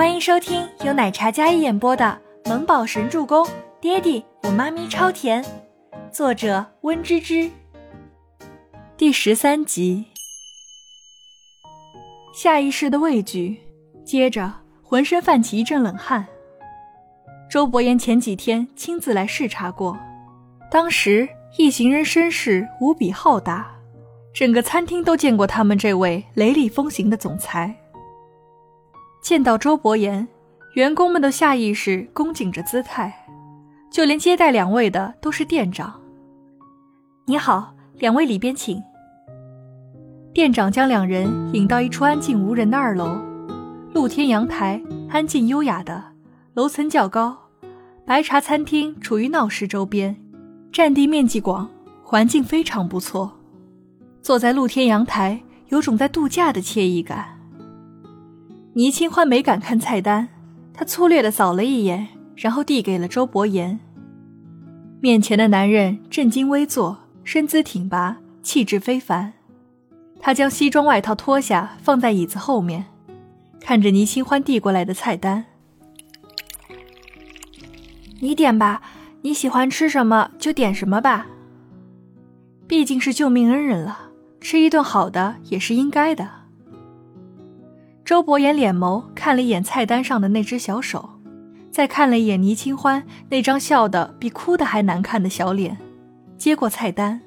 欢迎收听由奶茶一演播的《萌宝神助攻》，爹地我妈咪超甜，作者温芝芝。第十三集，下意识的畏惧，接着浑身泛起一阵冷汗。周伯言前几天亲自来视察过，当时一行人声势无比浩大，整个餐厅都见过他们这位雷厉风行的总裁。见到周伯言，员工们都下意识恭敬着姿态，就连接待两位的都是店长。你好，两位里边请。店长将两人引到一处安静无人的二楼，露天阳台，安静优雅的，楼层较高。白茶餐厅处于闹市周边，占地面积广，环境非常不错。坐在露天阳台，有种在度假的惬意感。倪清欢没敢看菜单，她粗略的扫了一眼，然后递给了周伯言。面前的男人正襟危坐，身姿挺拔，气质非凡。他将西装外套脱下，放在椅子后面，看着倪清欢递过来的菜单：“你点吧，你喜欢吃什么就点什么吧。毕竟是救命恩人了，吃一顿好的也是应该的。”周伯言脸眸看了一眼菜单上的那只小手，再看了一眼倪清欢那张笑的比哭的还难看的小脸，接过菜单，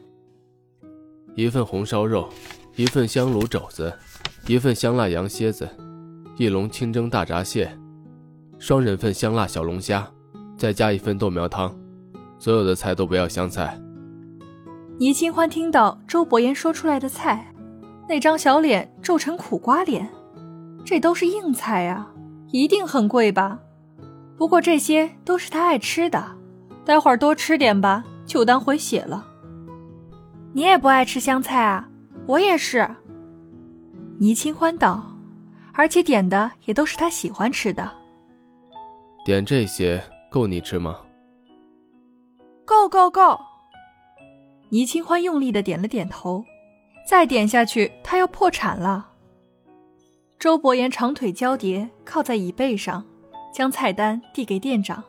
一份红烧肉，一份香炉肘子，一份香辣羊蝎子，一笼清蒸大闸蟹，双人份香辣小龙虾，再加一份豆苗汤，所有的菜都不要香菜。倪清欢听到周伯言说出来的菜，那张小脸皱成苦瓜脸。这都是硬菜呀，一定很贵吧？不过这些都是他爱吃的，待会儿多吃点吧，就当回血了。你也不爱吃香菜啊？我也是。倪清欢道，而且点的也都是他喜欢吃的。点这些够你吃吗？够够够！倪清欢用力的点了点头，再点下去他要破产了。周伯言长腿交叠，靠在椅背上，将菜单递给店长。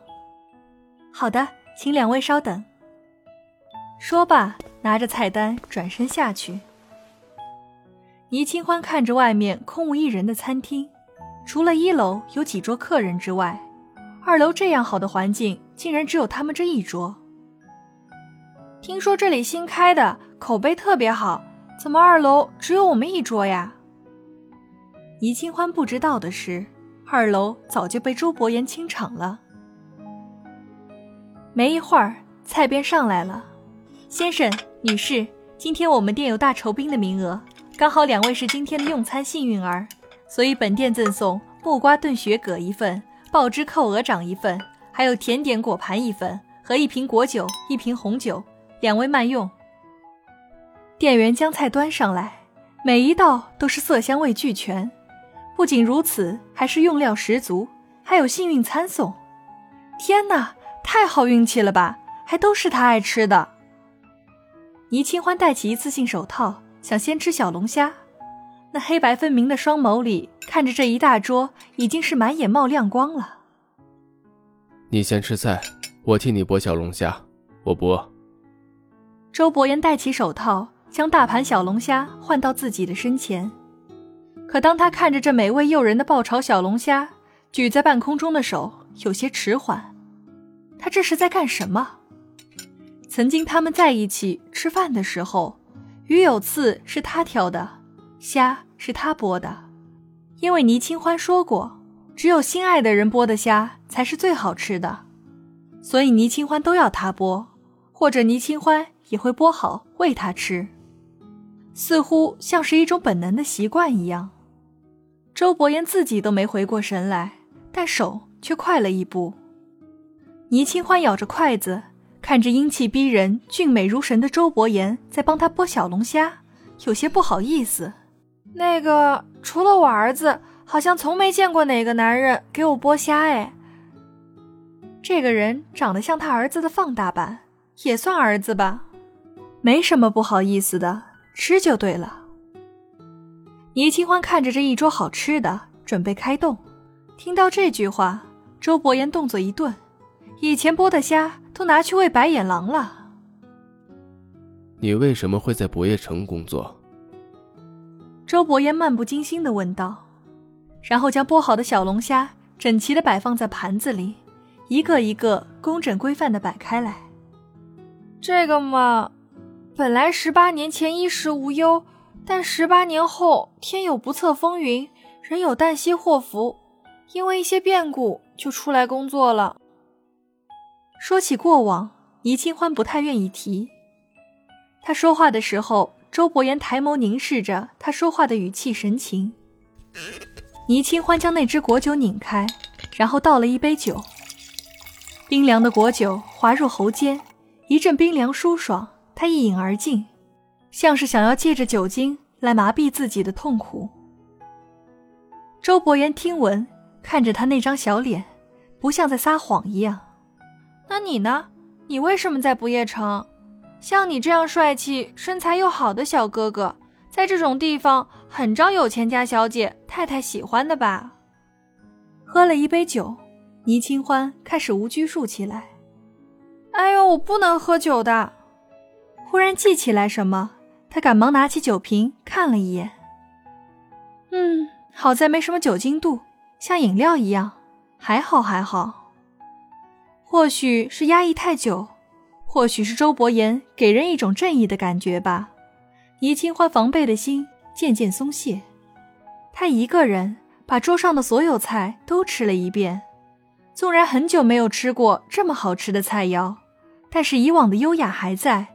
好的，请两位稍等。说罢，拿着菜单转身下去。倪清欢看着外面空无一人的餐厅，除了一楼有几桌客人之外，二楼这样好的环境，竟然只有他们这一桌。听说这里新开的，口碑特别好，怎么二楼只有我们一桌呀？倪清欢不知道的是，二楼早就被周伯言清场了。没一会儿，菜便上来了。先生、女士，今天我们店有大酬宾的名额，刚好两位是今天的用餐幸运儿，所以本店赠送木瓜炖雪蛤一份，爆汁扣鹅掌一份，还有甜点果盘一份和一瓶果酒、一瓶红酒，两位慢用。店员将菜端上来，每一道都是色香味俱全。不仅如此，还是用料十足，还有幸运餐送。天哪，太好运气了吧！还都是他爱吃的。倪清欢戴起一次性手套，想先吃小龙虾。那黑白分明的双眸里看着这一大桌，已经是满眼冒亮光了。你先吃菜，我替你剥小龙虾。我不饿。周伯言戴起手套，将大盘小龙虾换到自己的身前。可当他看着这美味诱人的爆炒小龙虾，举在半空中的手有些迟缓。他这是在干什么？曾经他们在一起吃饭的时候，鱼有刺是他挑的，虾是他剥的，因为倪清欢说过，只有心爱的人剥的虾才是最好吃的，所以倪清欢都要他剥，或者倪清欢也会剥好喂他吃，似乎像是一种本能的习惯一样。周伯言自己都没回过神来，但手却快了一步。倪清欢咬着筷子，看着英气逼人、俊美如神的周伯言在帮他剥小龙虾，有些不好意思。那个，除了我儿子，好像从没见过哪个男人给我剥虾。哎，这个人长得像他儿子的放大版，也算儿子吧，没什么不好意思的，吃就对了。倪清欢看着这一桌好吃的，准备开动，听到这句话，周伯言动作一顿，以前剥的虾都拿去喂白眼狼了。你为什么会在博业城工作？周伯言漫不经心的问道，然后将剥好的小龙虾整齐的摆放在盘子里，一个一个工整规范的摆开来。这个嘛，本来十八年前衣食无忧，但十八年后天有不测风云，人有旦夕祸福，因为一些变故就出来工作了。说起过往，倪清欢不太愿意提。他说话的时候，周伯言抬眸凝视着他说话的语气神情。倪清欢将那只果酒拧开，然后倒了一杯酒。冰凉的果酒滑入喉间。一阵冰凉舒爽，他一饮而尽，像是想要借着酒精来麻痹自己的痛苦。周伯言听闻，看着他那张小脸，不像在撒谎一样。那你呢？你为什么在不夜城？像你这样帅气、身材又好的小哥哥，在这种地方很招有钱家小姐太太喜欢的吧？喝了一杯酒，倪清欢开始无拘束起来。哎呦，我不能喝酒的！忽然记起来什么，他赶忙拿起酒瓶看了一眼。嗯，好在没什么酒精度，像饮料一样，还好还好。或许是压抑太久，或许是周伯言给人一种正义的感觉吧。倪清欢防备的心渐渐松懈，他一个人把桌上的所有菜都吃了一遍，纵然很久没有吃过这么好吃的菜肴。但是以往的优雅还在，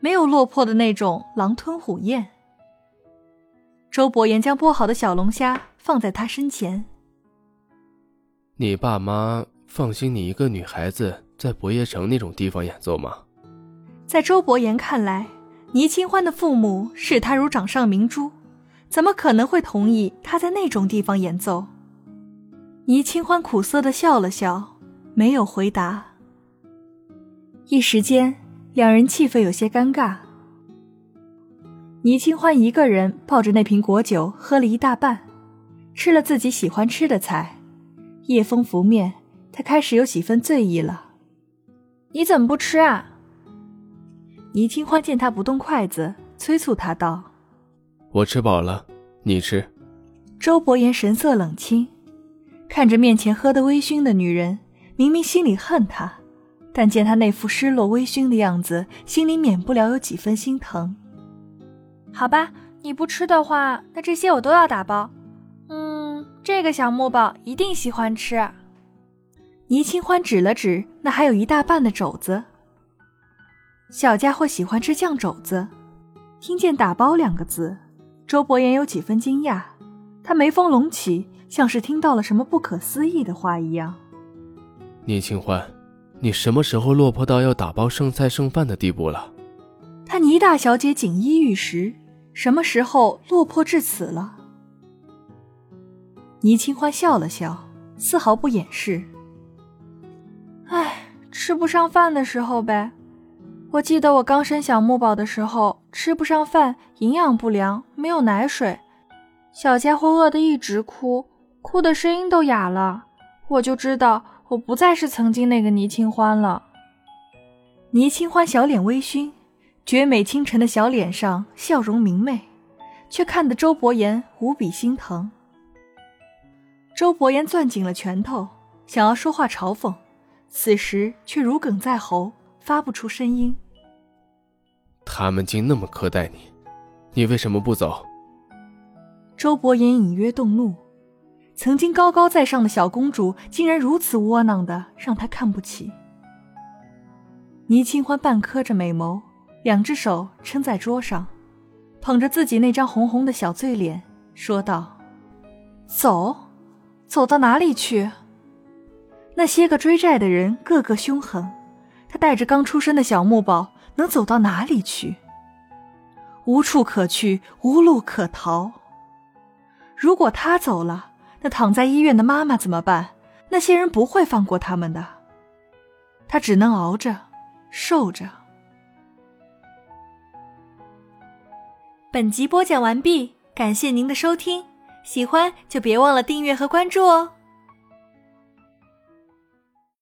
没有落魄的那种狼吞虎咽。周伯言将剥好的小龙虾放在他身前。你爸妈放心你一个女孩子在博业城那种地方演奏吗？在周伯言看来，倪清欢的父母视他如掌上明珠，怎么可能会同意他在那种地方演奏？倪清欢苦涩的笑了笑，没有回答。一时间，两人气氛有些尴尬。倪清欢一个人抱着那瓶果酒喝了一大半，吃了自己喜欢吃的菜。夜风拂面，他开始有几分醉意了。你怎么不吃啊？倪清欢见他不动筷子，催促他道：“我吃饱了，你吃。”周伯言神色冷清，看着面前喝得微醺的女人，明明心里恨她。但见他那副失落微醺的样子，心里免不了有几分心疼。好吧，你不吃的话，那这些我都要打包。嗯，这个小木宝一定喜欢吃。倪清欢指了指那还有一大半的肘子。小家伙喜欢吃酱肘子。听见“打包”两个字，周伯言有几分惊讶，他眉峰隆起，像是听到了什么不可思议的话一样。倪清欢。你什么时候落魄到要打包剩菜剩饭的地步了？他倪大小姐锦衣玉食，什么时候落魄至此了？倪清欢笑了笑，丝毫不掩饰。唉，吃不上饭的时候呗。我记得我刚生小木宝的时候，吃不上饭，营养不良，没有奶水，小家伙饿得一直哭，哭的声音都哑了，我就知道。我不再是曾经那个倪清欢了。倪清欢小脸微醺，绝美倾城的小脸上笑容明媚，却看得周伯言无比心疼。周伯言攥紧了拳头，想要说话嘲讽，此时却如鲠在喉，发不出声音。他们竟那么苛待你，你为什么不走？周伯言隐约动怒。曾经高高在上的小公主，竟然如此窝囊的让他看不起。倪清欢半磕着美眸，两只手撑在桌上，捧着自己那张红红的小醉脸，说道：“走，走到哪里去？那些个追债的人个个凶狠，他带着刚出生的小木宝，能走到哪里去？无处可去，无路可逃。如果他走了。”躺在医院的妈妈怎么办？那些人不会放过他们的。他只能熬着，受着。本集播讲完毕，感谢您的收听，喜欢就别忘了订阅和关注哦。